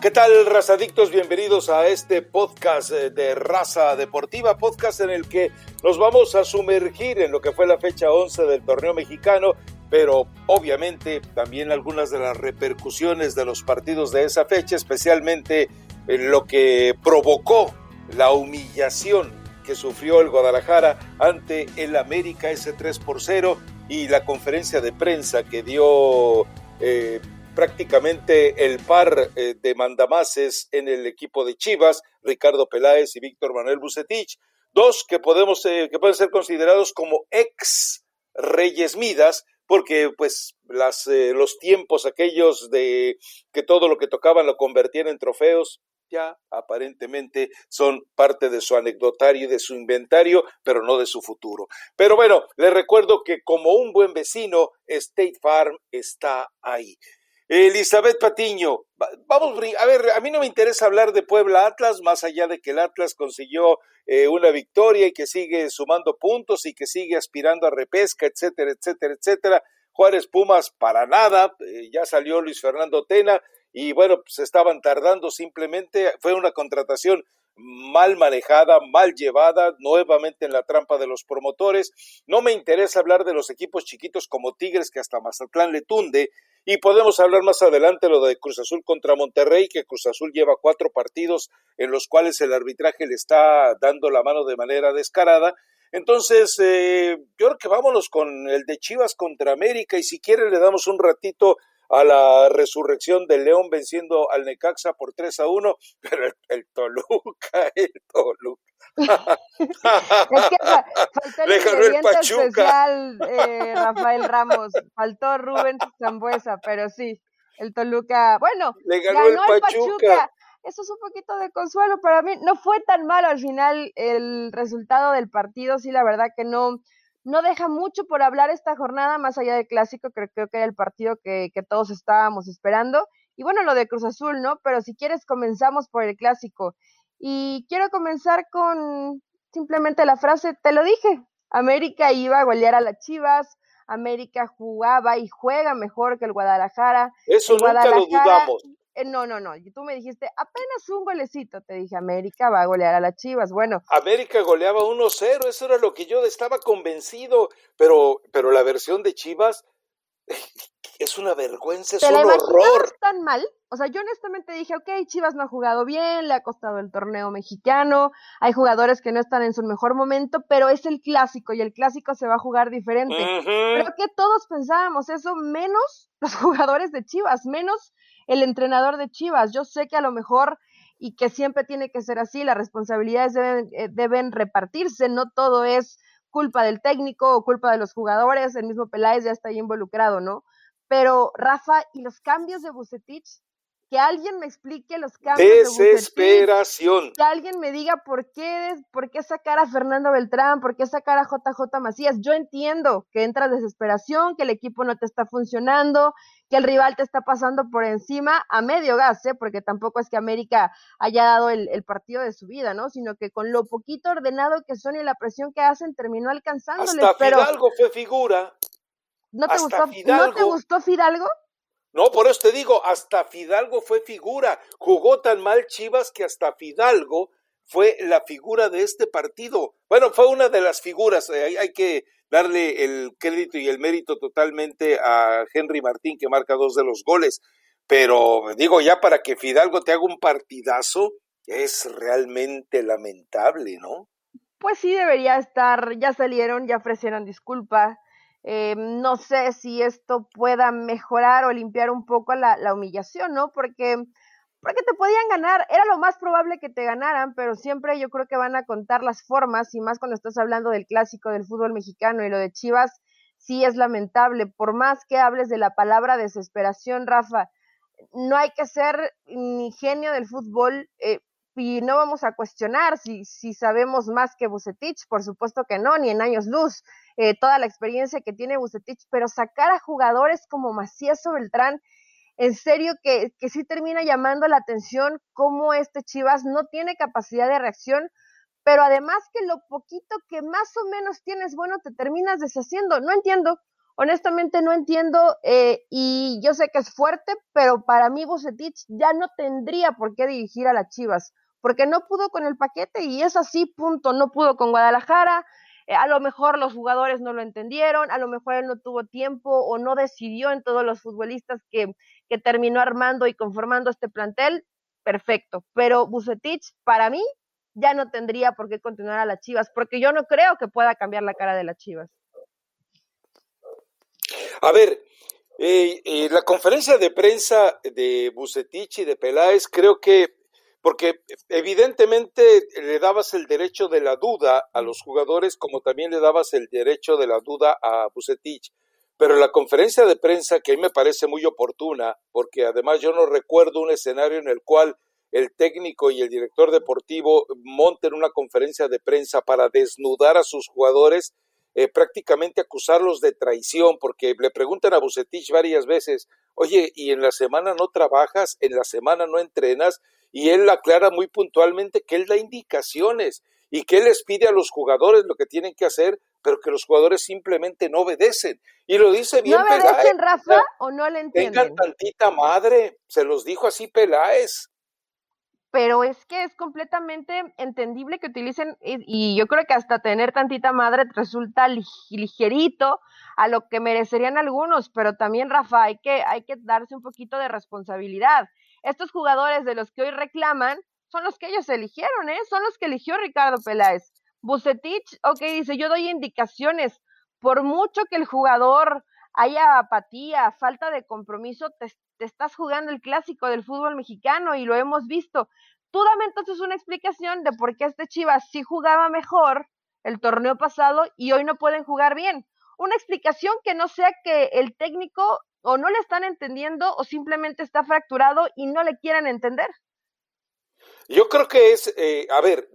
¿Qué tal, razadictos? Bienvenidos a este podcast eh, de Raza Deportiva, podcast en el que nos vamos a sumergir en lo que fue la fecha 11 del torneo mexicano, pero obviamente también algunas de las repercusiones de los partidos de esa fecha, especialmente en lo que provocó la humillación que sufrió el Guadalajara ante el América ese 3 por 0 y la conferencia de prensa que dio eh, prácticamente el par eh, de mandamases en el equipo de Chivas, Ricardo Peláez y Víctor Manuel Bucetich, dos que podemos eh, que pueden ser considerados como ex Reyes Midas, porque pues eh, los tiempos aquellos de que todo lo que tocaban lo convertían en trofeos, ya aparentemente son parte de su anecdotario y de su inventario, pero no de su futuro. Pero bueno, les recuerdo que como un buen vecino, State Farm está ahí. Elizabeth Patiño, vamos, a ver, a mí no me interesa hablar de Puebla Atlas, más allá de que el Atlas consiguió eh, una victoria y que sigue sumando puntos y que sigue aspirando a repesca, etcétera, etcétera, etcétera. Juárez Pumas, para nada, eh, ya salió Luis Fernando Tena y bueno, se estaban tardando simplemente, fue una contratación mal manejada, mal llevada, nuevamente en la trampa de los promotores. No me interesa hablar de los equipos chiquitos como Tigres que hasta Mazatlán le tunde, y podemos hablar más adelante lo de Cruz Azul contra Monterrey, que Cruz Azul lleva cuatro partidos en los cuales el arbitraje le está dando la mano de manera descarada. Entonces, eh, yo creo que vámonos con el de Chivas contra América y si quiere le damos un ratito a la resurrección del León venciendo al Necaxa por 3 a 1, pero el, Toluca, el Toluca. es que faltó el ingrediente especial, eh, Rafael Ramos, faltó Rubén Zambuesa, pero sí, el Toluca, bueno, Le ganó, el, Pachuca. Eso es un poquito de consuelo para mí. No fue tan malo al final el resultado del partido, sí, la verdad que no, no deja mucho por hablar esta jornada, más allá del clásico, creo, creo que era el partido que, que, todos estábamos esperando. Y bueno, lo de Cruz Azul, ¿no? Pero si quieres, comenzamos por el clásico. Y quiero comenzar con simplemente la frase, te lo dije, América iba a golear a las Chivas, América jugaba y juega mejor que el Guadalajara. Eso nunca lo dudamos. Eh, no, no, no. Tú me dijiste, apenas un golecito. Te dije, América va a golear a las Chivas. Bueno. América goleaba 1-0, eso era lo que yo estaba convencido. Pero, pero la versión de Chivas es una vergüenza, es un horror. tan mal? O sea, yo honestamente dije, ok, Chivas no ha jugado bien, le ha costado el torneo mexicano, hay jugadores que no están en su mejor momento, pero es el clásico y el clásico se va a jugar diferente. Creo que todos pensábamos eso, menos los jugadores de Chivas, menos el entrenador de Chivas. Yo sé que a lo mejor y que siempre tiene que ser así, las responsabilidades deben, eh, deben repartirse, no todo es culpa del técnico o culpa de los jugadores, el mismo Peláez ya está ahí involucrado, ¿no? Pero Rafa, ¿y los cambios de Bucetich? que alguien me explique los cambios. Desesperación. que alguien me diga por qué, por qué sacar a Fernando Beltrán, por qué sacar a JJ Macías. Yo entiendo que entra desesperación, que el equipo no te está funcionando, que el rival te está pasando por encima a medio gas, ¿eh? porque tampoco es que América haya dado el, partido de su vida, ¿no? Sino que con lo poquito ordenado que son y la presión que hacen, terminó alcanzándoles. Hasta Fidalgo fue figura. ¿No te, gustó, ¿No te gustó Fidalgo? No, por eso te digo, hasta Fidalgo fue figura. Jugó tan mal Chivas que hasta Fidalgo fue la figura de este partido. Bueno, fue una de las figuras. Eh, hay, que darle el crédito y el mérito totalmente a Henry Martín, que marca dos de los goles. Pero digo, ya para que Fidalgo te haga un partidazo, es realmente lamentable, ¿no? Pues sí, debería estar. Ya salieron, ya ofrecieron disculpas eh, no sé si esto pueda mejorar o limpiar un poco la, la, humillación, ¿no? Porque, porque te podían ganar, era lo más probable que te ganaran, pero siempre yo creo que van a contar las formas, y más cuando estás hablando del clásico del fútbol mexicano y lo de Chivas, sí es lamentable. Por más que hables de la palabra desesperación, Rafa, no hay que ser ni genio del fútbol. Eh, y no vamos a cuestionar si, si sabemos más que Bucetich, por supuesto que no, ni en años luz. Eh, toda la experiencia que tiene Bucetich, pero sacar a jugadores como Macías o Beltrán, en serio que, que sí termina llamando la atención cómo este Chivas no tiene capacidad de reacción, pero además que lo poquito que más o menos tienes bueno te terminas deshaciendo. No entiendo. honestamente no entiendo eh, y yo sé que es fuerte, pero para mí Bucetich ya no tendría por qué dirigir a las Chivas, porque no pudo con el paquete y es así, punto, no pudo con Guadalajara, a lo mejor los jugadores no lo entendieron, a lo mejor él no tuvo tiempo o no decidió en todos los futbolistas que, que terminó armando y conformando este plantel, perfecto, pero Bucetich para mí ya no tendría por qué continuar a las Chivas, porque yo no creo que pueda cambiar la cara de las Chivas. A ver, eh, eh, la conferencia de prensa de Bucetich y de Peláez, creo que, porque evidentemente le dabas el derecho de la duda a los jugadores, como también le dabas el derecho de la duda a Bucetich. Pero la conferencia de prensa, que a mí me parece muy oportuna, porque además yo no recuerdo un escenario en el cual el técnico y el director deportivo monten una conferencia de prensa para desnudar a sus jugadores, eh, prácticamente acusarlos de traición, porque le preguntan a Bucetich varias veces, oye, ¿y en la semana no trabajas? ¿En la semana no entrenas? Y él aclara muy puntualmente que él da indicaciones y que él les pide a los jugadores lo que tienen que hacer, pero que los jugadores simplemente no obedecen. Y lo dice bien ¿No obedecen, Rafa, o no le entienden? Tengan tantita madre, se los dijo así Peláez pero es que es completamente entendible que utilicen, y yo creo que hasta tener tantita madre resulta ligerito a lo que merecerían algunos, pero también, Rafa, hay que, hay que darse un poquito de responsabilidad. Estos jugadores de los que hoy reclaman son los que ellos eligieron, ¿eh? Son los que eligió Ricardo Peláez. Bucetich, ok, dice, yo doy indicaciones, por mucho que el jugador haya apatía, falta de compromiso, te, estás jugando el clásico del fútbol mexicano y lo hemos visto. Tú dame entonces una explicación de por qué este Chivas sí jugaba mejor el torneo pasado y hoy no pueden jugar bien. Una explicación que no sea que el técnico o no le están entendiendo o simplemente está fracturado y no le quieren entender. Yo creo que es, eh, a ver,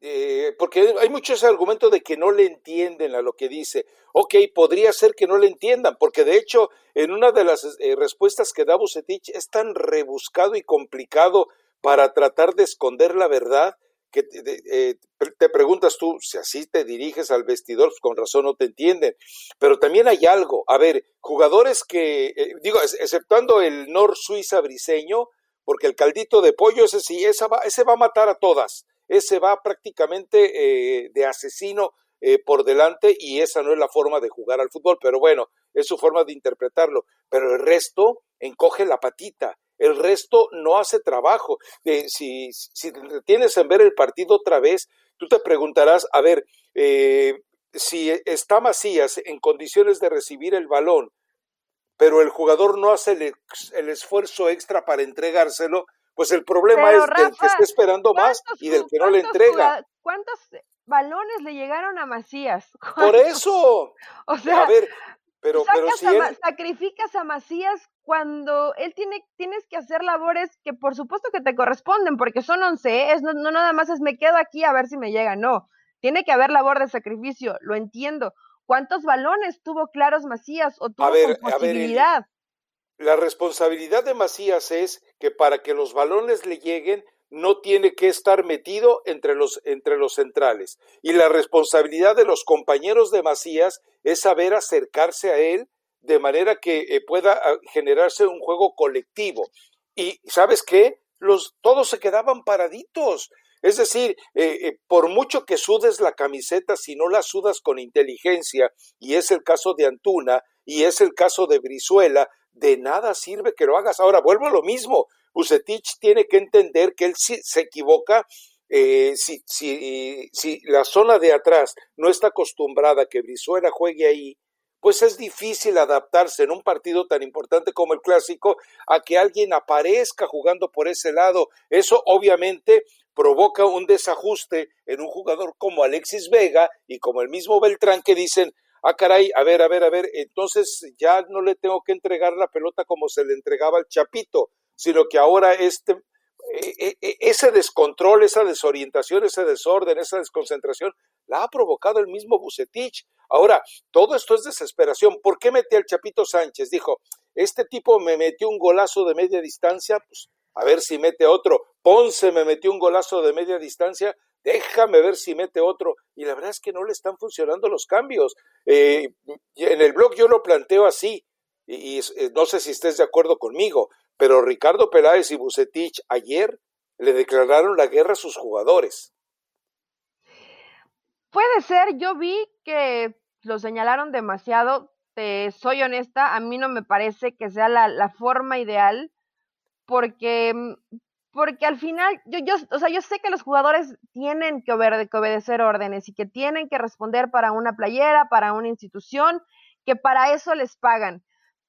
eh, porque hay muchos argumentos de que no le entienden a lo que dice. Ok, podría ser que no le entiendan, porque de hecho, en una de las eh, respuestas que da Bucetich es tan rebuscado y complicado para tratar de esconder la verdad que te, preguntas tú, si así te diriges al vestidor, pues, con razón no te entienden. Pero también hay algo, a ver, jugadores que, digo, exceptuando el Nor Suiza briseño, porque el caldito de pollo, ese sí, ese va, ese va a matar a todas, ese va prácticamente eh, de asesino eh, por delante y esa no es la forma de jugar al fútbol, pero bueno, es su forma de interpretarlo, pero el resto encoge la patita, el resto no hace trabajo. Eh, si, si tienes en ver el partido otra vez, tú te preguntarás, a ver, si está Macías en condiciones de recibir el balón, pero el jugador no hace el, esfuerzo extra para entregárselo, pues el problema es del que está esperando más y del que no le entrega. ¿Cuántos balones le llegaron a Macías? Por eso. o sea, a ver, pero, pero si sacrificas a Macías cuando él tiene, tienes que hacer labores que por supuesto que te corresponden, porque son once, ¿eh? es, no, no nada más es me quedo aquí a ver si me llega, no. Tiene que haber labor de sacrificio, lo entiendo, ¿Cuántos balones tuvo Claros Macías o tuvo posibilidad? la responsabilidad de Macías es que para que los balones le lleguen no tiene que estar metido entre los, entre los centrales. Y la responsabilidad de los compañeros de Macías es saber acercarse a él de manera que eh, pueda ah, generarse un juego colectivo. Y ¿sabes qué? Los, todos se quedaban paraditos. Es decir, eh, eh, por mucho que sudes la camiseta, si no la sudas con inteligencia, y es el caso de Antuna, y es el caso de Brizuela, de nada sirve que lo hagas. Ahora, vuelvo a lo mismo. Usetich tiene que entender que él sí se equivoca eh, si, si, si, la zona de atrás no está acostumbrada a que Brizuela juegue ahí, pues es difícil adaptarse en un partido tan importante como el clásico a que alguien aparezca jugando por ese lado. Eso obviamente provoca un desajuste en un jugador como Alexis Vega y como el mismo Beltrán que dicen, ah caray, a ver, a ver, a ver, entonces ya no le tengo que entregar la pelota como se le entregaba al Chapito, sino que ahora este, e, e, e, ese descontrol, esa desorientación, ese desorden, esa desconcentración, la ha provocado el mismo Bucetich. Ahora, todo esto es desesperación. ¿Por qué mete al Chapito Sánchez? Dijo, este tipo me metió un golazo de media distancia, pues a ver si mete otro. Ponce me metió un golazo de media distancia, déjame ver si mete otro. Y la verdad es que no le están funcionando los cambios. Eh, en el blog yo lo planteo así, y, eh, no sé si estés de acuerdo conmigo, pero Ricardo Peláez y Bucetich ayer le declararon la guerra a sus jugadores. Puede ser, yo vi que lo señalaron demasiado, te soy honesta, a mí no me parece que sea la, la forma ideal, porque, mm, porque al final, yo, yo, o sea, yo sé que los jugadores tienen que, que obedecer órdenes y que tienen que responder para una playera, para una institución, que para eso les pagan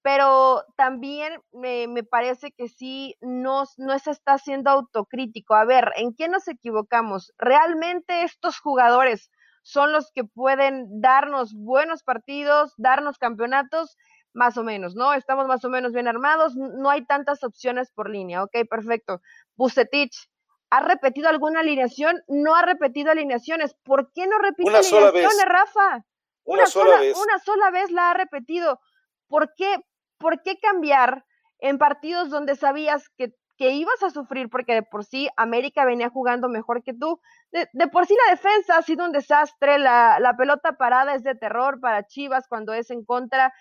pero también me, me, parece que sí no, no se está haciendo autocrítico. A ver, ¿en qué nos equivocamos? ¿Realmente estos jugadores son los que pueden darnos buenos partidos, darnos campeonatos? Más o menos, ¿no? Estamos más o menos bien armados, no hay tantas opciones por línea, ok, perfecto. Bucetich, ¿ha repetido alguna alineación? No ha repetido alineaciones. ¿Por qué no repite una alineaciones, Rafa? Una, sola vez. Una sola vez la ha repetido. ¿Por qué? ¿por qué cambiar en partidos donde sabías que, que, ibas a sufrir porque de por sí América venía jugando mejor que tú? De, por sí la defensa ha sido un desastre, la, la pelota parada es de terror para Chivas cuando es en contra.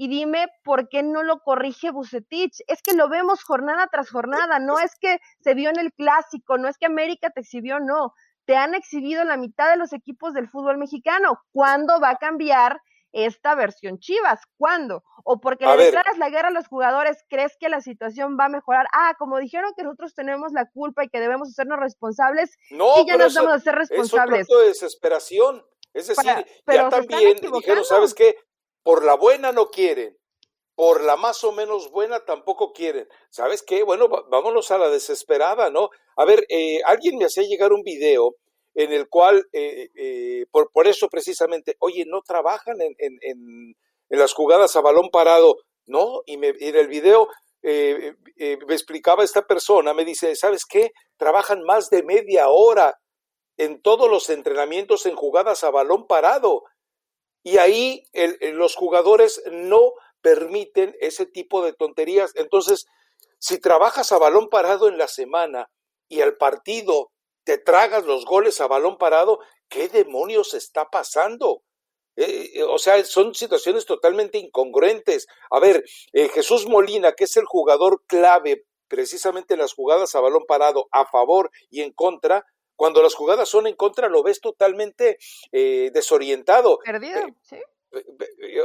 Y dime por qué no lo corrige Bucetich. Es que lo vemos jornada tras jornada, no es que se vio en el clásico, no es que América te exhibió, no. Te han exhibido la mitad de los equipos del fútbol mexicano. ¿Cuándo va a cambiar esta versión Chivas. ¿Cuándo? O porque le declaras la guerra a los jugadores, ¿crees que la situación va a mejorar? Ah, como dijeron que nosotros tenemos la culpa y que debemos hacernos responsables, no, y ya nos vamos a ser responsables. Es un de desesperación. Es decir, ya también dijeron, ¿sabes qué? Por la buena no quieren, por la más o menos buena tampoco quieren. ¿Sabes qué? Bueno, vámonos a la desesperada, ¿no? A ver, eh, alguien me hacía llegar un video en el cual, eh, eh, por, por, eso precisamente, oye, no trabajan en, en, en, las jugadas a balón parado, ¿no? Y, me, en el video eh, me explicaba esta persona, me dice, ¿sabes qué? Trabajan más de media hora en todos los entrenamientos en jugadas a balón parado. Y ahí los jugadores no permiten ese tipo de tonterías. Entonces, si trabajas a balón parado en la semana y al partido te tragas los goles a balón parado, ¿qué demonios está pasando? Eh, eh, o sea, son situaciones totalmente incongruentes. A ver, eh, Jesús Molina, que es el jugador clave precisamente en las jugadas a balón parado, a favor y en contra, cuando las jugadas son en contra lo ves totalmente desorientado. Perdido, sí.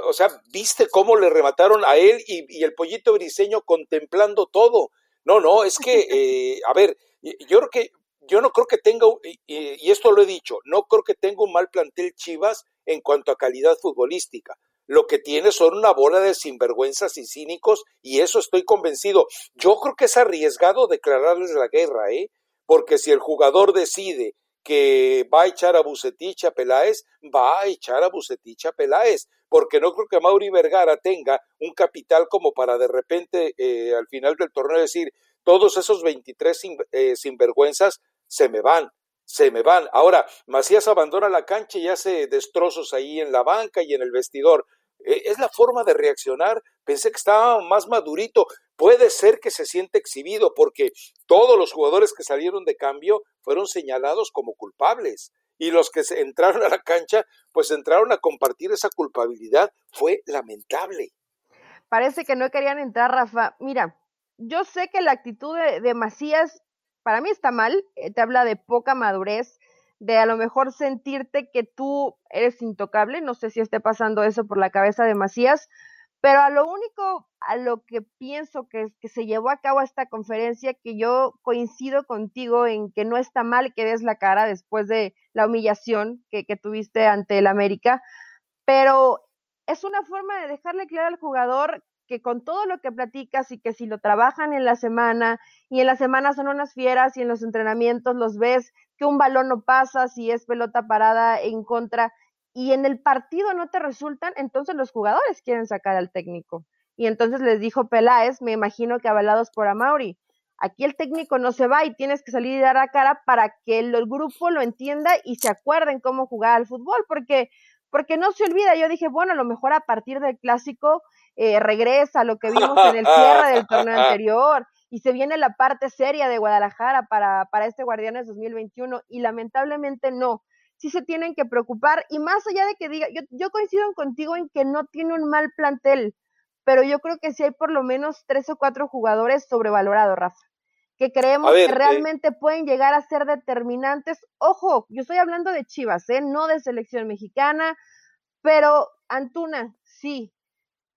O sea, viste cómo le remataron a él y, y el pollito briseño contemplando todo. No, no, es que, a ver, yo creo que yo no creo que tenga, y, esto lo he dicho, no creo que tenga un mal plantel Chivas en cuanto a calidad futbolística. Lo que tiene son una bola de sinvergüenzas y cínicos, y eso estoy convencido. Yo creo que es arriesgado declararles la guerra, ¿eh? Porque si el jugador decide que va a echar a Bucetich a Peláez, va a echar a Bucetich a Peláez, porque no creo que Mauri Vergara tenga un capital como para de repente eh, al final del torneo decir, todos esos 23 eh, sinvergüenzas se me van, se me van. Ahora, Macías abandona la cancha y hace destrozos ahí en la banca y en el vestidor. E, es la forma de reaccionar. Pensé que estaba más madurito. Puede ser que se siente exhibido porque todos los jugadores que salieron de cambio fueron señalados como culpables. Y los que entraron a la cancha, pues entraron a compartir esa culpabilidad. Fue lamentable. Parece que no querían entrar, Rafa. Mira, yo sé que la actitud de, de Macías para mí está mal, eh, te habla de poca madurez, de a lo mejor sentirte que tú eres intocable, no sé si esté pasando eso por la cabeza de Macías, pero a lo único, a lo que pienso que, que se llevó a cabo esta conferencia, que yo coincido contigo en que no está mal que des la cara después de la humillación que, que tuviste ante el América, pero es una forma de dejarle claro al jugador que con todo lo que platicas y que si lo trabajan en la semana y en la semana son unas fieras y en los entrenamientos los ves que un balón no pasa si es pelota parada en contra y en el partido no te resultan, entonces los jugadores quieren sacar al técnico. Y entonces les dijo Peláez, me imagino que avalados por Amauri, aquí el técnico no se va y tienes que salir y dar la cara para que el, el grupo lo entienda y se acuerden cómo jugar al fútbol, porque porque no se olvida, yo dije, bueno, a lo mejor a partir del clásico eh, regresa lo que vimos en el cierre del torneo anterior y se viene la parte seria de Guadalajara para, para este Guardianes 2021 y lamentablemente no. Sí se tienen que preocupar y más allá de que diga, yo, yo coincido contigo en que no tiene un mal plantel, pero yo creo que sí hay por lo menos tres o cuatro jugadores sobrevalorados, Rafa, que creemos que eh, realmente pueden llegar a ser determinantes. Ojo, yo estoy hablando de Chivas, ¿eh? no de selección mexicana, pero Antuna, sí,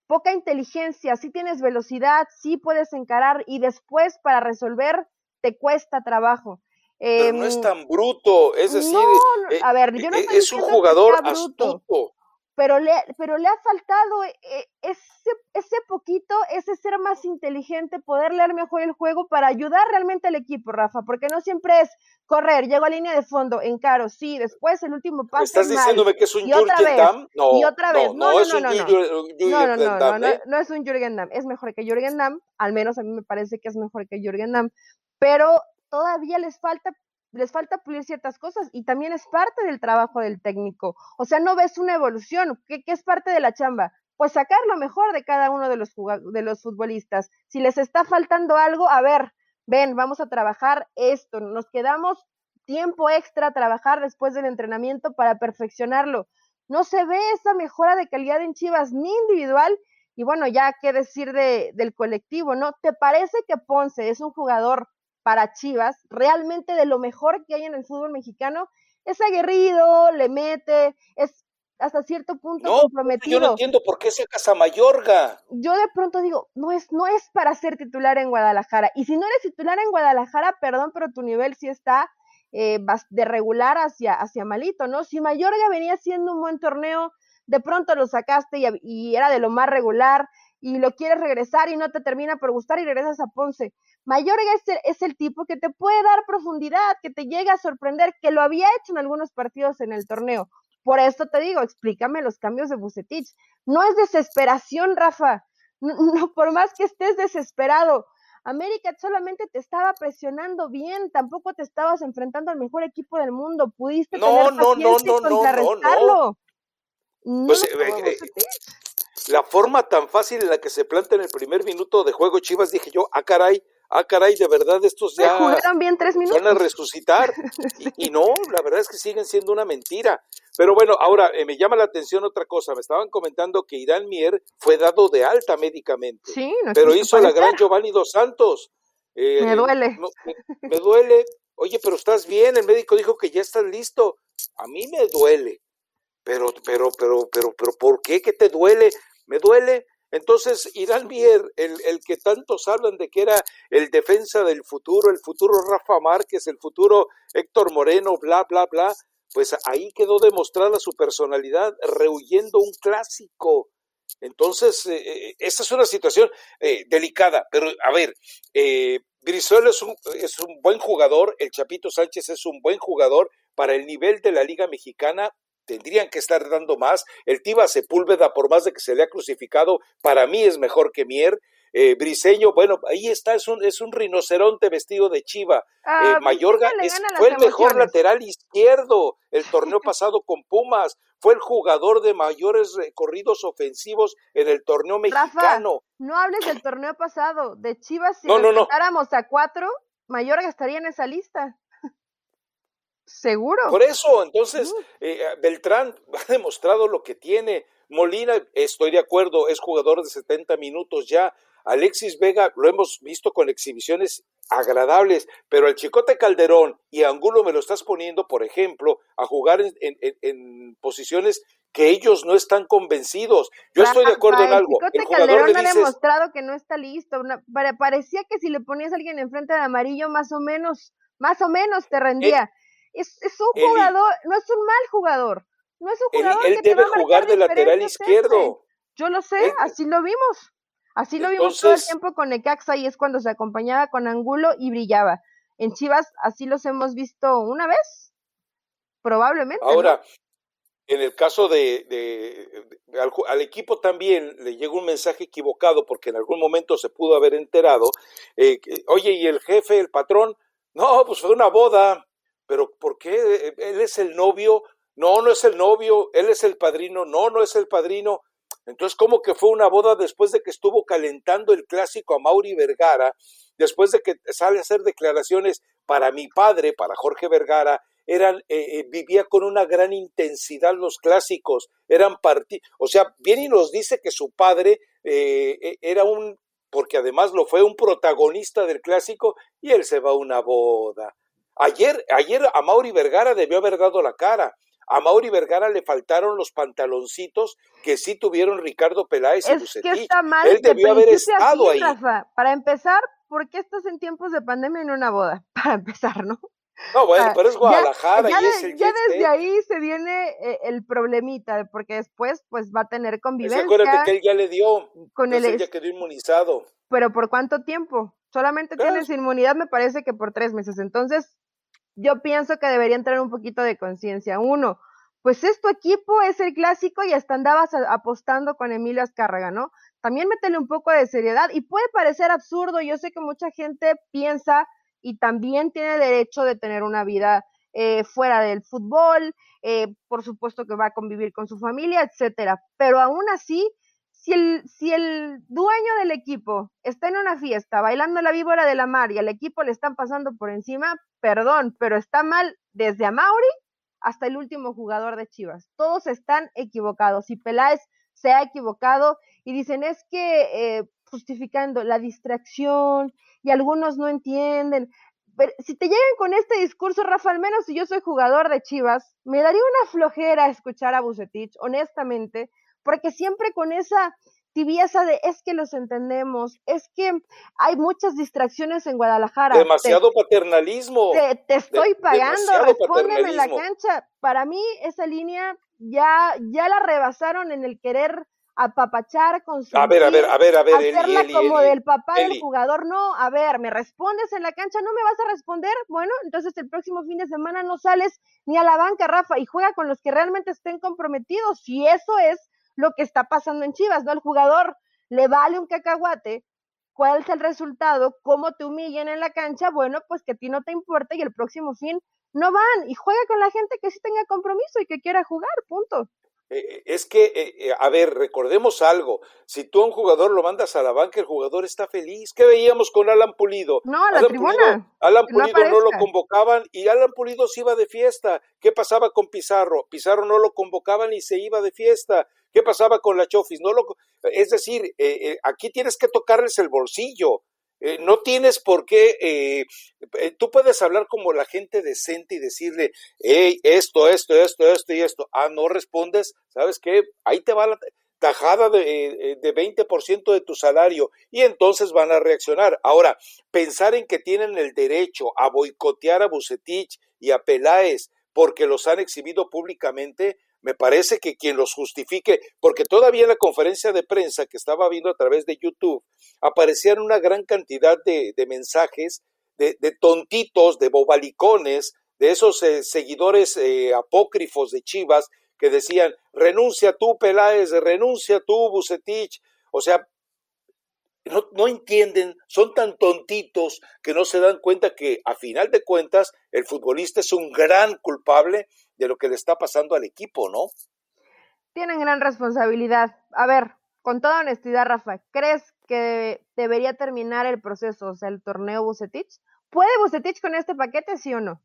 poca inteligencia, sí tienes velocidad, sí puedes encarar y después para resolver te cuesta trabajo. Pero no es em, tan bruto, es decir, eh, a ver, yo no eh, es un jugador astuto pero le, pero le ha faltado eh, ese, ese poquito, ese ser más inteligente, poder leer mejor el juego para ayudar realmente al equipo, Rafa, porque no siempre es correr, llego a línea de fondo, encaro, sí, después el último paso. ¿Estás diciéndome que es un Jürgen Damm? No, y otra vez, no, no, no, no, no, no, no, no, es un Jürgen Damm, es mejor que Jürgen Damm, al menos a mí me parece que es mejor que Jürgen Damm, pero todavía les falta les falta pulir ciertas cosas y también es parte del trabajo del técnico. O sea, no ves una evolución. ¿Qué, es parte de la chamba? Pues sacar lo mejor de cada uno de los, de los futbolistas. Si les está faltando algo, a ver, ven, vamos a trabajar esto. Nos quedamos tiempo extra a trabajar después del entrenamiento para perfeccionarlo. No se ve esa mejora de calidad en Chivas ni individual y bueno, ya qué decir de, del colectivo, ¿no? ¿Te parece que Ponce es un jugador para Chivas, realmente de lo mejor que hay en el fútbol mexicano, es aguerrido, le mete, es hasta cierto punto comprometido. Yo no entiendo por qué se casa Mayorga. Yo de pronto digo, no es, no es para ser titular en Guadalajara. Y si no eres titular en Guadalajara, perdón, pero tu nivel sí está eh, de regular hacia, hacia malito, ¿no? Si Mayorga venía haciendo un buen torneo, de pronto lo sacaste y, y era de lo más regular, y lo quieres regresar y no te termina por gustar y regresas a Ponce. Mayorga es el, es el tipo que te puede dar profundidad, que te llega a sorprender, que lo había hecho en algunos partidos en el torneo. Por esto te digo, explícame los cambios de Bucetich. No es desesperación, Rafa. No, por más que estés desesperado. América solamente te estaba presionando bien, tampoco te estabas enfrentando al mejor equipo del mundo. Pudiste no, tener no, no, no, contrarrestarlo. No, pues, eh, eh, la forma tan fácil en la que se planta en el primer minuto de juego Chivas, dije yo, ah caray, ah caray, de verdad estos ya jugaron bien tres minutos. van a resucitar. y, no, la verdad es que siguen siendo una mentira. Pero bueno, ahora eh, me llama la atención otra cosa. Me estaban comentando que Irán Mier fue dado de alta médicamente, sí, pero hizo la gran Giovanni Dos Santos. Eh, me duele. me duele. Oye, pero estás bien, el médico dijo que ya estás listo. A mí me duele. Pero, pero, pero, pero, pero, ¿por qué? ¿Qué te duele? Me duele. Entonces, Irán Mier, el, el, que tantos hablan de que era el defensa del futuro, el futuro Rafa Márquez, el futuro Héctor Moreno, bla, bla, bla, pues ahí quedó demostrada su personalidad, rehuyendo un clásico. Entonces, eh, eh, esta es una situación eh, delicada, pero a ver, eh, Brizuela es un, es un buen jugador, el Chapito Sánchez es un buen jugador para el nivel de la Liga Mexicana, tendrían que estar dando más. El Tiba Sepúlveda, por más de que se le ha crucificado, para mí es mejor que Mier. Eh, Briseño, bueno, ahí está, es un, es un rinoceronte vestido de chiva. Ah, eh, Mayorga fue el mejor lateral izquierdo el torneo pasado con Pumas, fue el jugador de mayores recorridos ofensivos en el torneo mexicano. no hables del torneo pasado, de Chivas, si no, no, a cuatro, Mayorga estaría en esa lista. Seguro. Por eso, entonces, eh, Beltrán ha demostrado lo que tiene. Molina, estoy de acuerdo, es jugador de 70 minutos ya. Alexis Vega lo hemos visto con exhibiciones agradables, pero el Chicote Calderón y Angulo me lo estás poniendo, por ejemplo, a jugar en, posiciones que ellos no están convencidos. Yo estoy de acuerdo en algo. El, Chicote Calderón ha demostrado que no está listo. parecía que si le ponías a alguien enfrente de amarillo, más o menos, más o menos te rendía. Es, un jugador, no es un mal jugador. No es un jugador él, que debe jugar de lateral izquierdo. Yo lo sé, así lo vimos. Así lo vimos todo el tiempo con Necaxa y es cuando se acompañaba con Angulo y brillaba. En Chivas así los hemos visto una vez, probablemente. Ahora, en el caso de, al, equipo también le llegó un mensaje equivocado porque en algún momento se pudo haber enterado, eh, oye, ¿y el jefe, el patrón? No, pues fue una boda pero ¿por qué? ¿Él es el novio? No, no es el novio, él es el padrino, no, no es el padrino. Entonces, ¿cómo que fue una boda después de que estuvo calentando el clásico a Mauri Vergara, después de que sale a hacer declaraciones para mi padre, para Jorge Vergara, eran, eh, eh, vivía con una gran intensidad los clásicos, eran partidos, o sea, viene y nos dice que su padre eh, era un, porque además lo fue un protagonista del clásico, y él se va a una boda. Ayer, ayer a Mauri Vergara debió haber dado la cara, a Mauri Vergara le faltaron los pantaloncitos que sí tuvieron Ricardo Peláez y Es que está mal Él debió haber estado ahí. Para empezar, ¿por qué estás en tiempos de pandemia en una boda? Para empezar, ¿no? No, bueno, pero es Guadalajara ya, y es el Ya desde ahí se viene eh, el problemita, porque después pues va a tener convivencia. acuérdate que él ya le dio, con el, ya quedó inmunizado. Pero ¿por cuánto tiempo? Solamente tienes inmunidad, me parece que por tres meses. Entonces, yo pienso que debería entrar un poquito de conciencia. Uno, pues es tu equipo, es el clásico y hasta andabas apostando con Emilio Azcárraga, ¿no? También métele un poco de seriedad y puede parecer absurdo, yo sé que mucha gente piensa y también tiene derecho de tener una vida eh, fuera del fútbol, eh, por supuesto que va a convivir con su familia, etcétera, pero aún así, si el, si el dueño del equipo está en una fiesta bailando la víbora de la mar y al equipo le están pasando por encima, perdón, pero está mal desde a Mauri hasta el último jugador de Chivas. Todos están equivocados y Peláez se ha equivocado y dicen es que eh, justificando la distracción y algunos no entienden. Pero si te llegan con este discurso, Rafa, al menos si yo soy jugador de Chivas, me daría una flojera escuchar a Bucetich, honestamente, porque siempre con esa tibieza de es que los entendemos, es que hay muchas distracciones en Guadalajara. Demasiado paternalismo. Te, estoy pagando, respóndeme en la cancha. Para mí esa línea ya, ya la rebasaron en el querer apapachar con su a ver, a ver, a ver, a ver, hacerla como del papá del jugador. No, a ver, me respondes en la cancha, no me vas a responder. Bueno, entonces el próximo fin de semana no sales ni a la banca, Rafa, y juega con los que realmente estén comprometidos. Si eso es lo que está pasando en Chivas, ¿no? El jugador le vale un cacahuate, cuál es el resultado, cómo te humillan en la cancha, bueno, pues que a ti no te importa y el próximo fin no van y juega con la gente que sí tenga compromiso y que quiera jugar, punto. Eh, eh, es que, eh, a ver, recordemos algo. Si tú a un jugador lo mandas a la banca, el jugador está feliz. ¿Qué veíamos con Alan Pulido? No, a la tribuna. Alan Pulido no, lo convocaban y Alan Pulido se iba de fiesta. ¿Qué pasaba con Pizarro? Pizarro no lo convocaban y se iba de fiesta. ¿Qué pasaba con la Chofis? No lo, es decir, aquí tienes que tocarles el bolsillo. Eh, no tienes por qué, eh, eh, tú puedes hablar como la gente decente y decirle, hey, esto, esto, esto, esto y esto. Ah, no respondes, ¿sabes qué? Ahí te va la tajada de, de 20% de tu salario y entonces van a reaccionar. Ahora, pensar en que tienen el derecho a boicotear a Bucetich y a Peláez porque los han exhibido públicamente, me parece que quien los justifique, porque todavía en la conferencia de prensa que estaba viendo a través de YouTube, aparecían una gran cantidad de, mensajes de, tontitos, de bobalicones, de esos eh, seguidores eh, apócrifos de Chivas que decían, renuncia tú, Peláez, renuncia tú, Bucetich. O sea, no, no, entienden, son tan tontitos que no se dan cuenta que a final de cuentas el futbolista es un gran culpable de lo que le está pasando al equipo, ¿no? Tienen gran responsabilidad. A ver, con toda honestidad, Rafa, ¿crees que debería terminar el proceso, o sea, el torneo Bucetich? ¿Puede Bucetich con este paquete, sí o no?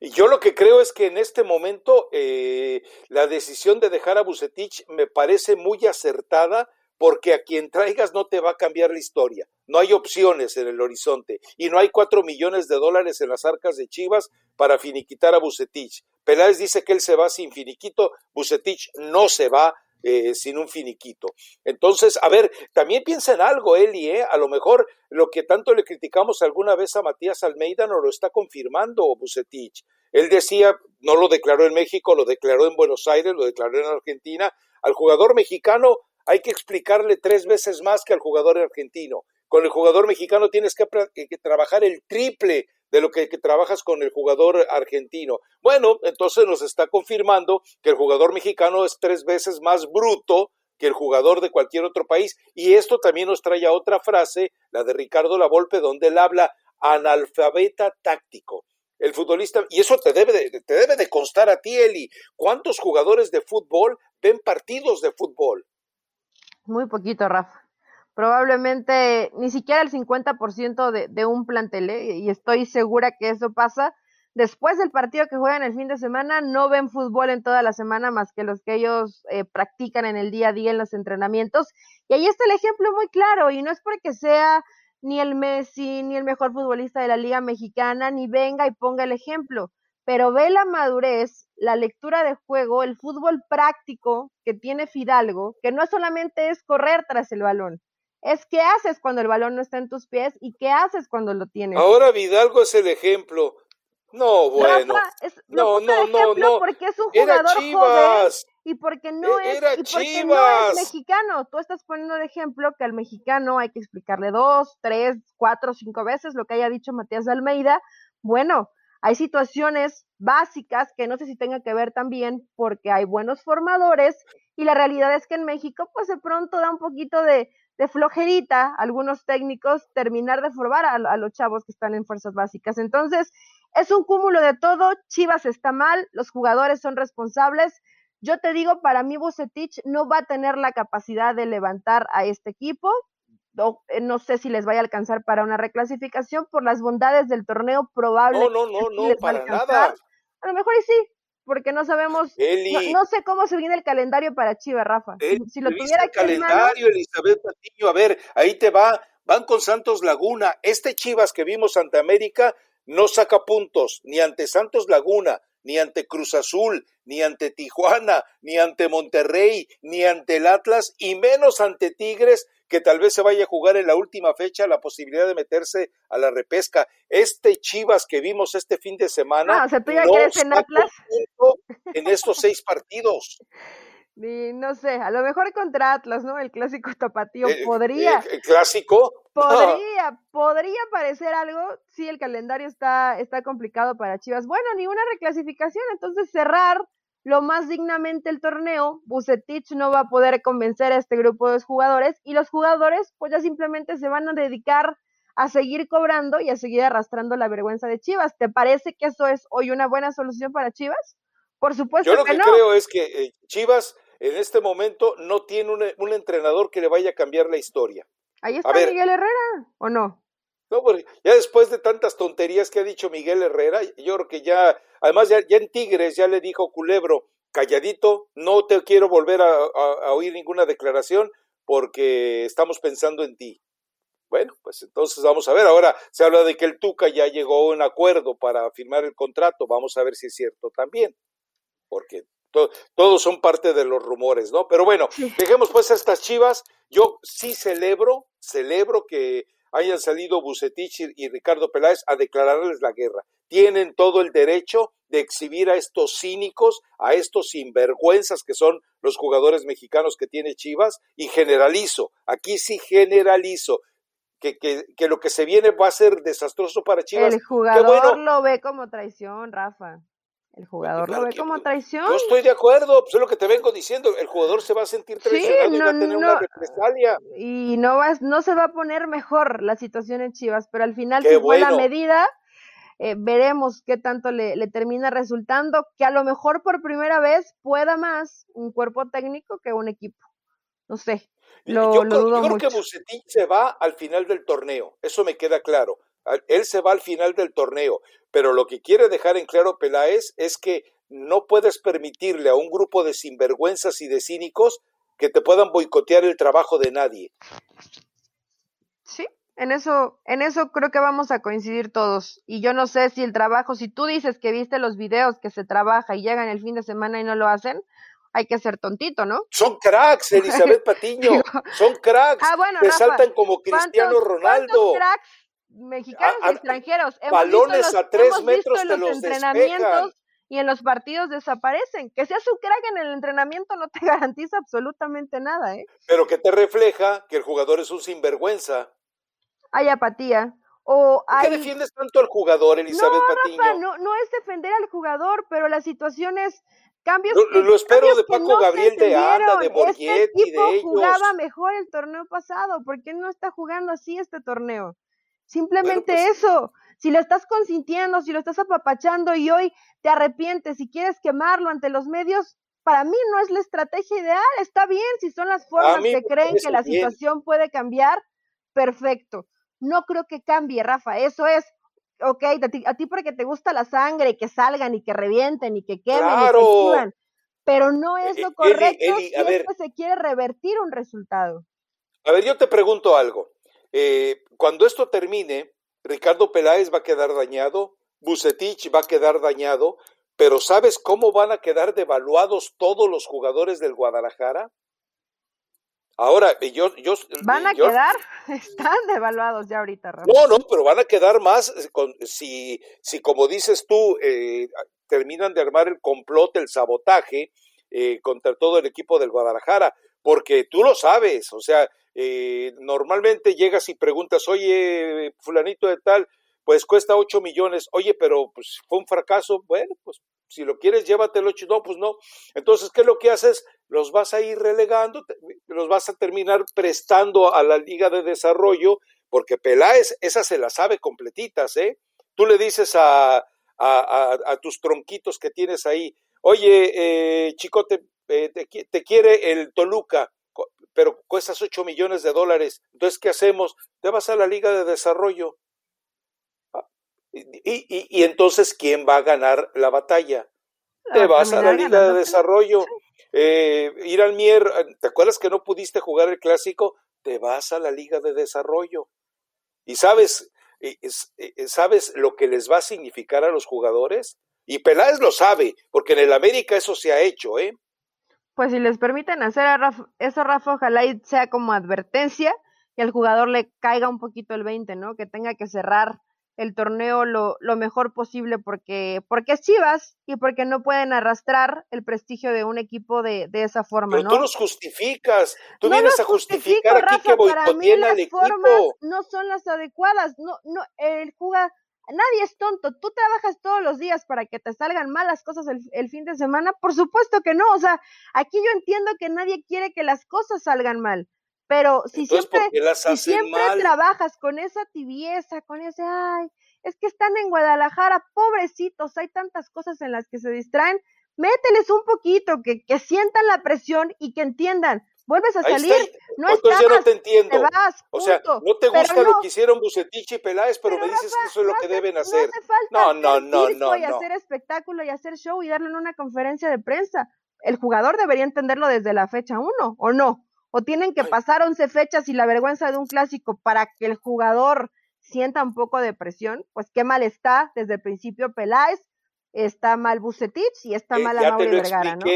Y yo lo que creo es que en este momento eh, la decisión de dejar a Bucetich me parece muy acertada porque a quien traigas no te va a cambiar la historia. No hay opciones en el horizonte y no hay cuatro millones de dólares en las arcas de Chivas para finiquitar a Bucetich. Peláez dice que él se va sin finiquito, Bucetich no se va eh, sin un finiquito. Entonces, a ver, también piensa en algo, Eli, ¿eh? a lo mejor lo que tanto le criticamos alguna vez a Matías Almeida no lo está confirmando Bucetich. Él decía, no lo declaró en México, lo declaró en Buenos Aires, lo declaró en Argentina. Al jugador mexicano hay que explicarle tres veces más que al jugador argentino. Con el jugador mexicano tienes que, trabajar el triple de lo que, trabajas con el jugador argentino. Bueno, entonces nos está confirmando que el jugador mexicano es tres veces más bruto que el jugador de cualquier otro país. Y esto también nos trae a otra frase, la de Ricardo Lavolpe, donde él habla analfabeta táctico. El futbolista, y eso te debe de, te debe de constar a ti, Eli, ¿cuántos jugadores de fútbol ven partidos de fútbol? Muy poquito, Rafa. Probablemente ni siquiera el 50% de, de un plantel, ¿eh? y estoy segura que eso pasa. Después del partido que juegan el fin de semana, no ven fútbol en toda la semana más que los que ellos eh, practican en el día a día en los entrenamientos. Y ahí está el ejemplo muy claro, y no es porque sea ni el Messi, ni el mejor futbolista de la Liga Mexicana, ni venga y ponga el ejemplo, pero ve la madurez, la lectura de juego, el fútbol práctico que tiene Fidalgo, que no solamente es correr tras el balón, es qué haces cuando el balón no está en tus pies y qué haces cuando lo tienes. Ahora Vidalgo es el ejemplo. No, bueno. no, no, no, no. Porque es un jugador joven y porque no e, es y porque no es mexicano. Tú estás poniendo de ejemplo que al mexicano hay que explicarle dos, tres, cuatro, cinco veces lo que haya dicho Matías Almeida. Bueno, hay situaciones básicas que no sé si tenga que ver también porque hay buenos formadores y la realidad es que en México pues de pronto da un poquito de, de flojerita algunos técnicos terminar de formar a, a, los chavos que están en fuerzas básicas. Entonces, es un cúmulo de todo. Chivas está mal, los jugadores son responsables. Yo te digo, para mí Bucetich no va a tener la capacidad de levantar a este equipo. No, eh, no, sé si les vaya a alcanzar para una reclasificación por las bondades del torneo probable. No, no, no, no, para nada. A lo mejor y sí, porque no sabemos, no, sé cómo se viene el calendario para Chivas, Rafa. si lo tuviera el calendario, Elizabeth Patiño, a ver, ahí te va, van con Santos Laguna. Este Chivas que vimos ante América no saca puntos ni ante Santos Laguna, ni ante Cruz Azul, ni ante Tijuana, ni ante Monterrey, ni ante el Atlas, y menos ante Tigres, que tal vez se vaya a jugar en la última fecha la posibilidad de meterse a la repesca. Este Chivas que vimos este fin de semana ah, no, en Atlas en estos seis partidos. no sé, a lo mejor contra Atlas, ¿no? El clásico tapatío eh, podría. El, clásico. Podría, podría parecer algo. Sí, el calendario está, está complicado para Chivas. Bueno, ni una reclasificación, entonces cerrar lo más dignamente el torneo. Bucetich no va a poder convencer a este grupo de jugadores y los jugadores, pues ya simplemente se van a dedicar a seguir cobrando y a seguir arrastrando la vergüenza de Chivas. ¿Te parece que eso es hoy una buena solución para Chivas? Por supuesto Yo lo que, que creo es que eh, Chivas en este momento no tiene un, entrenador que le vaya a cambiar la historia. Ahí está Miguel Herrera, ¿o no? No, porque ya después de tantas tonterías que ha dicho Miguel Herrera, yo creo que ya, además ya, en Tigres ya le dijo Culebro, calladito, no te quiero volver a, a, oír ninguna declaración porque estamos pensando en ti. Bueno, pues entonces vamos a ver. Ahora se habla de que el Tuca ya llegó a un acuerdo para firmar el contrato. Vamos a ver si es cierto también. Porque todos son parte de los rumores, ¿no? Pero bueno, dejemos pues a estas chivas. Yo sí celebro, celebro que hayan salido Bucetich y Ricardo Peláez a declararles la guerra. Tienen todo el derecho de exhibir a estos cínicos, a estos sinvergüenzas que son los jugadores mexicanos que tiene Chivas, y generalizo, aquí sí generalizo, que, que, que lo que se viene va a ser desastroso para Chivas. El jugador lo ve como traición, Rafa. El jugador lo ve como traición. Yo estoy de acuerdo, pues es lo que te vengo diciendo. El jugador se va a sentir traicionado y va a tener una represalia. Y no, va, no se va a poner mejor la situación en Chivas, pero al final, si fue la medida, eh, veremos qué tanto le, le, termina resultando, que a lo mejor por primera vez pueda más un cuerpo técnico que un equipo. No sé. Lo, yo, lo yo creo que Bucetín se va al final del torneo, eso me queda claro él se va al final del torneo, pero lo que quiere dejar en claro Peláez es que no puedes permitirle a un grupo de sinvergüenzas y de cínicos que te puedan boicotear el trabajo de nadie. Sí, en eso, en eso creo que vamos a coincidir todos. Y yo no sé si el trabajo, si tú dices que viste los videos que se trabaja y llegan el fin de semana y no lo hacen, hay que ser tontito, ¿no? Son cracks, Elizabeth Patiño. son cracks. Ah, bueno, te saltan como Cristiano Ronaldo. cracks mexicanos y extranjeros. Hemos balones a tres metros de los entrenamientos y en los partidos desaparecen. Que seas un crack en el entrenamiento no te garantiza absolutamente nada, ¿eh? Pero que te refleja que el jugador es un sinvergüenza. Hay apatía. O hay... ¿Qué defiendes tanto al jugador, Elizabeth no, Patiño? no, no es defender al jugador, pero la situación es cambios. Lo, lo espero de Paco Gabriel, de Anda, de Borghetti, este de ellos. jugaba mejor el torneo pasado. ¿Por qué no está jugando así este torneo? Simplemente pues eso. Si lo estás consintiendo, si lo estás apapachando y hoy te arrepientes y quieres quemarlo ante los medios, para mí no es la estrategia ideal, está bien, si son las formas que creen que la situación puede cambiar, perfecto. No creo que cambie, Rafa, eso es, ok, a ti, porque te gusta la sangre, y que salgan y que revienten y que quemen y que pero no es e, lo correcto si es que se quiere revertir un resultado. A ver, yo te pregunto algo. Eh, cuando esto termine, Ricardo Peláez va a quedar dañado, Bucetich va a quedar dañado, pero ¿sabes cómo van a quedar devaluados todos los jugadores del Guadalajara? Ahora, yo... yo ¿Van a quedar? Están devaluados ya ahorita, Rafa. No, no, pero van a quedar más eh, si, si como dices tú, eh, terminan de armar el complot, el sabotaje eh, contra todo el equipo del Guadalajara, porque tú lo sabes, o sea, normalmente llegas y preguntas, oye, fulanito de tal, pues cuesta 8 millones, oye, pero pues fue un fracaso, bueno, pues si lo quieres, llévatelo, no, pues no. Entonces, ¿qué es lo que haces? Los vas a ir relegando, los vas a terminar prestando a la Liga de Desarrollo, porque Peláez, esa se la sabe completitas, ¿eh? Tú le dices a, a, tus tronquitos que tienes ahí, oye, eh, chicote, eh, te, te, quiere el Toluca, pero cuestas 8 millones de dólares, entonces, ¿qué hacemos? Te vas a la Liga de Desarrollo y, entonces, ¿quién va a ganar la batalla? Te vas a la Liga de Desarrollo. Eh, ir al Mier, ¿te acuerdas que no pudiste jugar el clásico? Te vas a la Liga de Desarrollo. Y sabes, ¿sabes lo que les va a significar a los jugadores? Y Peláez lo sabe, porque en el América eso se ha hecho, ¿eh? Pues si les permiten hacer eso, Rafa, ojalá sea como advertencia y al jugador le caiga un poquito el 20, ¿no? Que tenga que cerrar el torneo lo, lo, mejor posible porque, porque es Chivas y porque no pueden arrastrar el prestigio de un equipo de, de esa forma. Pero tú los justificas, tú vienes a justificar aquí que boicoteen al equipo. No son las adecuadas, no, no, el jugador, nadie es tonto, tú trabajas todos los días para que te salgan malas cosas el, el fin de semana, por supuesto que no, o sea, aquí yo entiendo que nadie quiere que las cosas salgan mal, pero si siempre, si siempre trabajas con esa tibieza, con ese, ay, es que están en Guadalajara, pobrecitos, hay tantas cosas en las que se distraen, mételes un poquito, que, que sientan la presión y que entiendan, vuelves a salir, no estás, no te entiendo. Te vas, o sea, no te gusta lo que hicieron Bucetich y Peláez, pero, me dices que eso es lo que deben hacer. No, no, no, no, y hacer espectáculo y hacer show y darle en una conferencia de prensa. El jugador debería entenderlo desde la fecha uno, ¿o no? O tienen que pasar 11 fechas y la vergüenza de un clásico para que el jugador sienta un poco de presión, pues qué mal está desde el principio Peláez, está mal Bucetich y está eh, mal a Vergara, ¿no?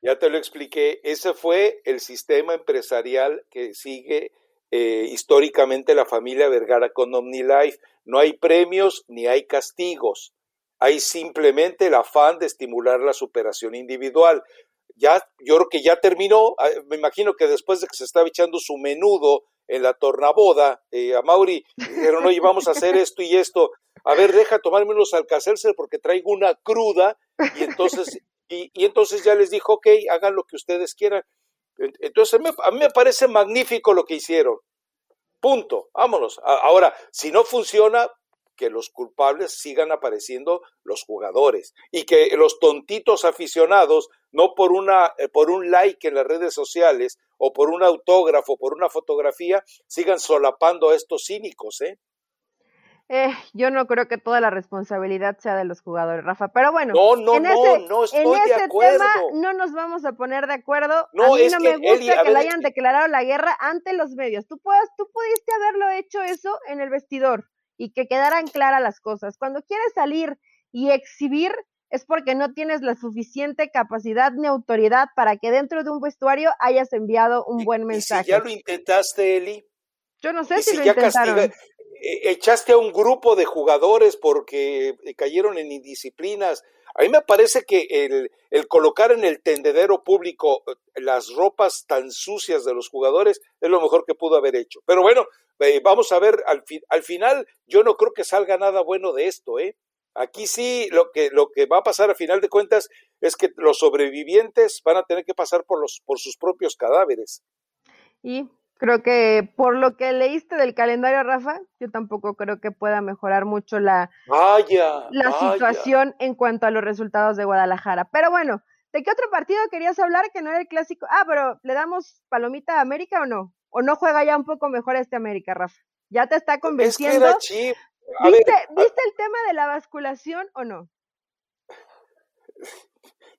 Ya te lo expliqué, ese fue el sistema empresarial que sigue eh, históricamente la familia Vergara con OmniLife. No hay premios ni hay castigos. Hay simplemente el afán de estimular la superación individual ya, yo creo que ya terminó, ah, me imagino que después de que se estaba echando su menudo en la tornaboda, eh, a Mauri, dijeron, oye, vamos a hacer esto y esto, a ver, deja tomarme unos alcacelser porque traigo una cruda, y entonces, y, entonces ya les dijo, ok, hagan lo que ustedes quieran. Entonces, a mí me parece magnífico lo que hicieron. Punto, vámonos. Ahora, si no funciona, que los culpables sigan apareciendo los jugadores y que los tontitos aficionados no por una eh, por un like en las redes sociales o por un autógrafo, por una fotografía, sigan solapando a estos cínicos, ¿eh? Eh, yo no creo que toda la responsabilidad sea de los jugadores, Rafa. Pero bueno, no, no, en ese, no, estoy en ese tema no nos vamos a poner de acuerdo. No, a mí no me gusta que le hayan declarado la guerra ante los medios. Tú, puedes, tú pudiste haberlo hecho eso en el vestidor y que quedaran claras las cosas. Cuando quieres salir y exhibir es porque no tienes la suficiente capacidad ni autoridad para que dentro de un vestuario hayas enviado un buen mensaje. ¿y si ya lo intentaste, Eli? Yo no sé si, lo intentaron. E, echaste a un grupo de jugadores porque eh, cayeron en indisciplinas. A mí me parece que el, el, colocar en el tendedero público eh, las ropas tan sucias de los jugadores es lo mejor que pudo haber hecho. Pero bueno, eh, vamos a ver, al, al final yo no creo que salga nada bueno de esto, ¿eh? Aquí sí lo que, lo que va a pasar a final de cuentas es que los sobrevivientes van a tener que pasar por, los, por sus propios cadáveres. Y creo que por lo que leíste del calendario, Rafa, yo tampoco creo que pueda mejorar mucho la, vaya, la situación en cuanto a los resultados de Guadalajara. Pero bueno, ¿De qué otro partido querías hablar que no era el clásico? Ah, pero ¿le damos palomita a América o no? ¿O no juega ya un poco mejor este América, Rafa? ¿Ya te está convenciendo? ¿Viste, ¿Viste el tema de la basculación o no?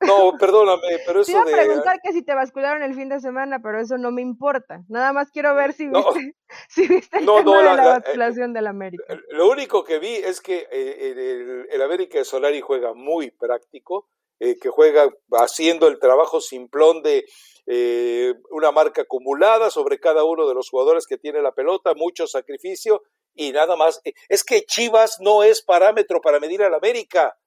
No, perdóname, pero eso Te iba a preguntar que si te bascularon el fin de semana, pero eso no me importa. Nada más quiero ver si viste, si viste el tema de la, eh, basculación del América. Eh, lo único que vi es que eh, el, América de Solari juega muy práctico, que juega haciendo el trabajo simplón de una marca acumulada sobre cada uno de los jugadores que tiene la pelota, mucho sacrificio y nada más. Es que Chivas no es parámetro para medir al América.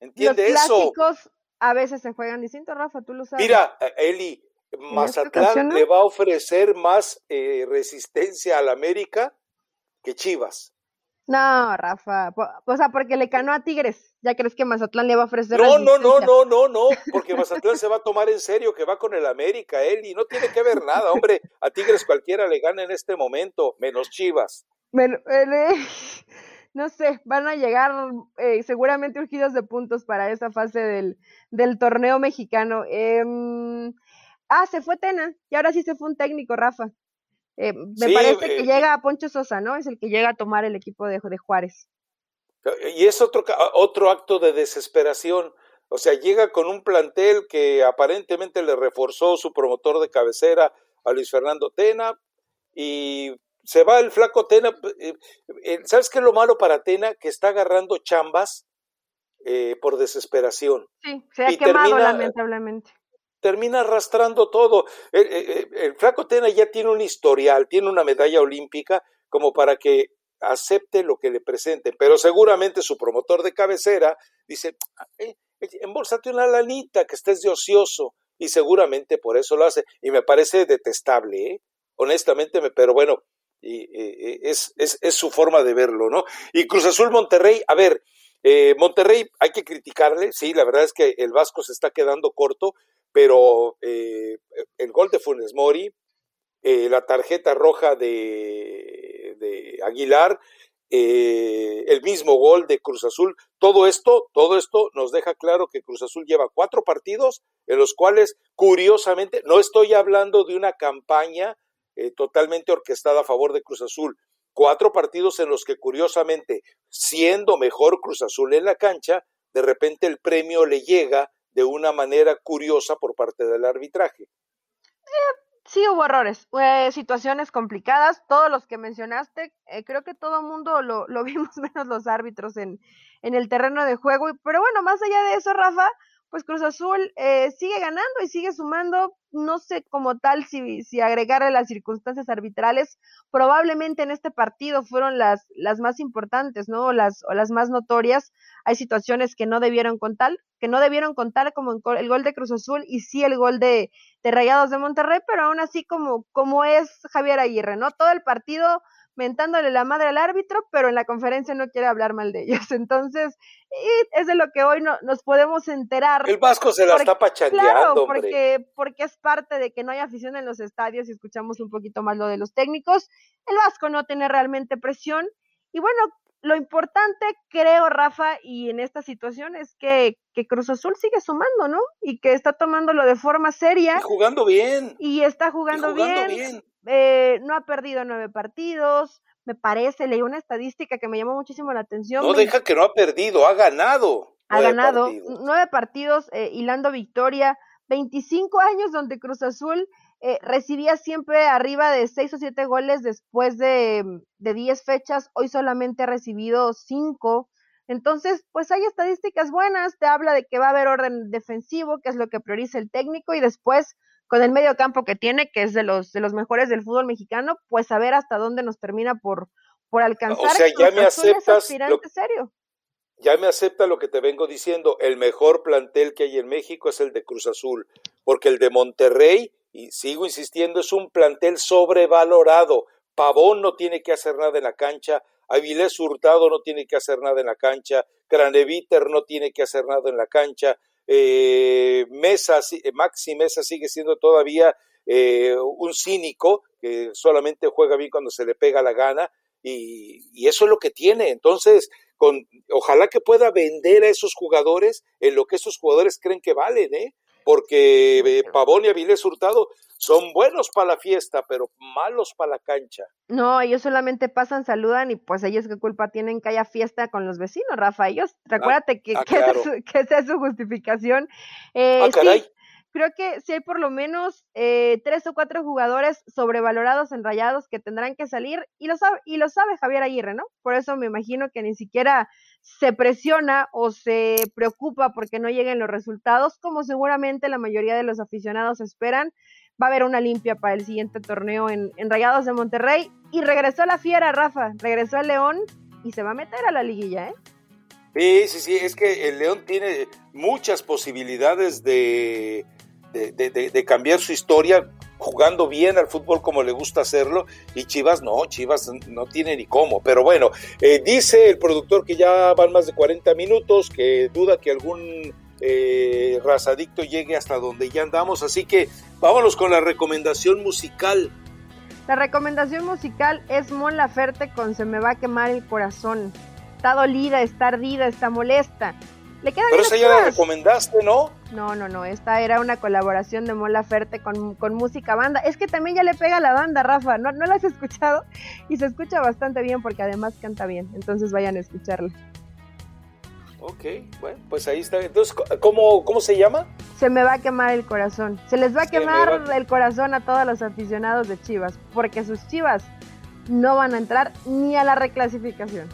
¿Entiende Los clásicos a veces se juegan distinto, Rafa, tú lo sabes. Mira, eh, Eli, Mazatlán le va a ofrecer más eh, resistencia al América que Chivas. No, Rafa, o sea, porque le canó a Tigres, ¿ya crees que Mazatlán le va a ofrecer No, no, no, no, no, no, porque Mazatlán se va a tomar en serio que va con el América, Eli, no tiene que ver nada, hombre, a Tigres cualquiera le gana en este momento, menos Chivas. Eh, no sé, van a llegar eh, seguramente urgidos de puntos para esa fase del, del torneo mexicano. Em, ah, se fue Tena y ahora sí se fue un técnico, Rafa. Eh, me parece que eh, llega a Poncho Sosa, ¿no? Es el que llega a tomar el equipo de, de Juárez. Y es otro, otro acto de desesperación. O sea, llega con un plantel que aparentemente le reforzó su promotor de cabecera a Luis Fernando Tena y se va el flaco Tena. Eh, eh, ¿Sabes qué es lo malo para Tena? Que está agarrando chambas eh, por desesperación. Sí, se ha quemado lamentablemente. Termina arrastrando todo. El, flaco Tena ya tiene un historial, tiene una medalla olímpica como para que acepte lo que le presenten, pero seguramente su promotor de cabecera dice, eh, embolsate una lanita, que estés de ocioso, y seguramente por eso lo hace, y me parece detestable, honestamente, pero bueno, y, es, es, es, su forma de verlo, ¿no? Y Cruz Azul Monterrey, a ver, eh, Monterrey hay que criticarle, sí, la verdad es que el Vasco se está quedando corto, pero eh, el gol de Funes Mori, eh, la tarjeta roja de, Aguilar, el mismo gol de Cruz Azul, todo esto, todo esto nos deja claro que Cruz Azul lleva cuatro partidos en los cuales, curiosamente, no estoy hablando de una campaña eh, totalmente orquestada a favor de Cruz Azul. Cuatro partidos en los que curiosamente, siendo mejor Cruz Azul en la cancha, de repente el premio le llega de una manera curiosa por parte del arbitraje. Eh, sí hubo errores, eh, situaciones complicadas, todos los que mencionaste, creo que todo el mundo lo, lo, vimos menos los árbitros en, en el terreno de juego, pero bueno, más allá de eso, Rafa, pues Cruz Azul eh, sigue ganando y sigue sumando, no sé como tal si, si agregarle las circunstancias arbitrales, probablemente en este partido fueron las, las más importantes, ¿no? O las, o las más notorias. Hay situaciones que no debieron contar, que no debieron contar como el gol de Cruz Azul y sí el gol de, de Rayados de Monterrey, pero aún así como, como es Javier Aguirre, ¿no? Todo el partido mentándole la madre al árbitro, pero en la conferencia no quiere hablar mal de ellos. Entonces, es de lo que hoy no, nos podemos enterar. El Vasco se la está pachandeando, claro, porque, porque es parte de que no hay afición en los estadios y escuchamos un poquito más lo de los técnicos. El Vasco no tiene realmente presión. Y bueno, lo importante, creo, Rafa, y en esta situación es que, que Cruz Azul sigue sumando, ¿no? Y que está tomándolo de forma seria. Y jugando bien. Y está jugando, bien. Eh, no ha perdido nueve partidos, me parece, leí una estadística que me llamó muchísimo la atención. No deja que no ha perdido, ha ganado. Ha ganado nueve partidos, eh, hilando victoria, 25 años donde Cruz Azul eh, recibía siempre arriba de seis o siete goles después de, de diez fechas, hoy solamente ha recibido cinco. Entonces, pues hay estadísticas buenas, te habla de que va a haber orden defensivo, que es lo que prioriza el técnico, y después con el medio campo que tiene, que es de los, de los mejores del fútbol mexicano, pues a ver hasta dónde nos termina por, por alcanzar. O sea, ya me aceptas. serio. Ya me acepta lo que te vengo diciendo. El mejor plantel que hay en México es el de Cruz Azul, porque el de Monterrey, y sigo insistiendo, es un plantel sobrevalorado. Pavón no tiene que hacer nada en la cancha, Avilés Hurtado no tiene que hacer nada en la cancha, Craneviter no tiene que hacer nada en la cancha, eh, Mesa, eh, Maxi Mesa sigue siendo todavía eh, un cínico que solamente juega bien cuando se le pega la gana y, eso es lo que tiene. Entonces, con, ojalá que pueda vender a esos jugadores en lo que esos jugadores creen que valen, ¿eh? Porque eh, Pavón y Avilés Hurtado son buenos para la fiesta, pero malos para la cancha. No, ellos solamente pasan, saludan y pues ellos qué culpa tienen que haya fiesta con los vecinos, Rafa. Ellos, ah, recuérdate que, ah, que, esa es su, justificación. Eh, ah, caray creo que si hay por lo menos eh, tres o cuatro jugadores sobrevalorados en rayados que tendrán que salir y lo, sabe, y lo sabe Javier Aguirre, ¿no? Por eso me imagino que ni siquiera se presiona o se preocupa porque no lleguen los resultados, como seguramente la mayoría de los aficionados esperan. Va a haber una limpia para el siguiente torneo en, en Rayados de Monterrey. Y regresó a la fiera, Rafa, regresó al León y se va a meter a la liguilla, ¿eh? Sí, sí, sí, es que el León tiene muchas posibilidades de, de, cambiar su historia jugando bien al fútbol como le gusta hacerlo y Chivas no, Chivas no tiene ni cómo, pero bueno, eh, dice el productor que ya van más de 40 minutos, que duda que algún eh, razadicto llegue hasta donde ya andamos, así que vámonos con la recomendación musical. La recomendación musical es Mon Laferte con Se me va a quemar el corazón. Está dolida, está ardida, está molesta. Pero esa ya la recomendaste, ¿no? No, no, no. Esta era una colaboración de Mola Ferte con, música banda. Es que también ya le pega a la banda, Rafa. ¿No, ¿No la has escuchado? Y se escucha bastante bien porque además canta bien. Entonces vayan a escucharla. Ok, bueno, pues ahí está. Entonces, ¿cómo, cómo se llama? Se me va a quemar el corazón. Se les va a quemar el corazón a todos los aficionados de Chivas. Porque sus Chivas no van a entrar ni a la reclasificación.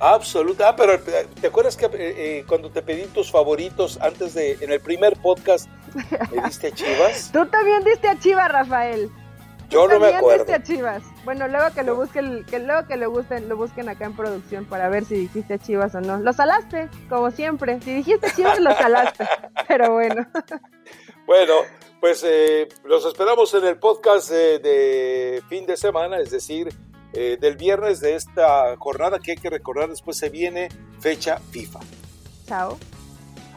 Absoluta. Ah, pero eh, ¿te acuerdas que eh, eh, cuando te pedí tus favoritos antes de, en el primer podcast, me diste a Chivas? Tú también diste a Chivas, Rafael. Yo no me acuerdo. diste a Chivas. Bueno, luego que lo busquen, que luego que lo busquen, lo busquen acá en producción para ver si dijiste a Chivas o no. Lo salaste, como siempre. Si dijiste Chivas, lo salaste. Pero bueno. Bueno, pues los esperamos en el podcast de fin de semana, es decir, eh, del viernes de esta jornada que hay que recordar, después se viene fecha FIFA. Chao.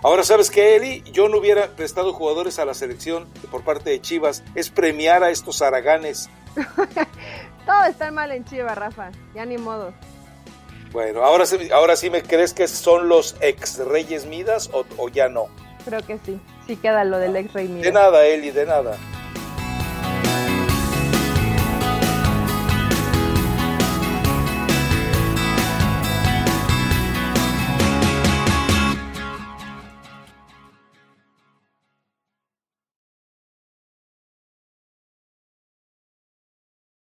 Ahora, ¿sabes qué, Eli? Yo no hubiera prestado jugadores a la selección por parte de Chivas. Es premiar a estos araganes. Todo está mal en Chivas, Rafa. Ya ni modo. Bueno, ahora, ahora sí me crees que son los ex Reyes Midas o, o ya no. Creo que sí. Sí queda lo del ex Rey Midas. De nada, Eli, de nada.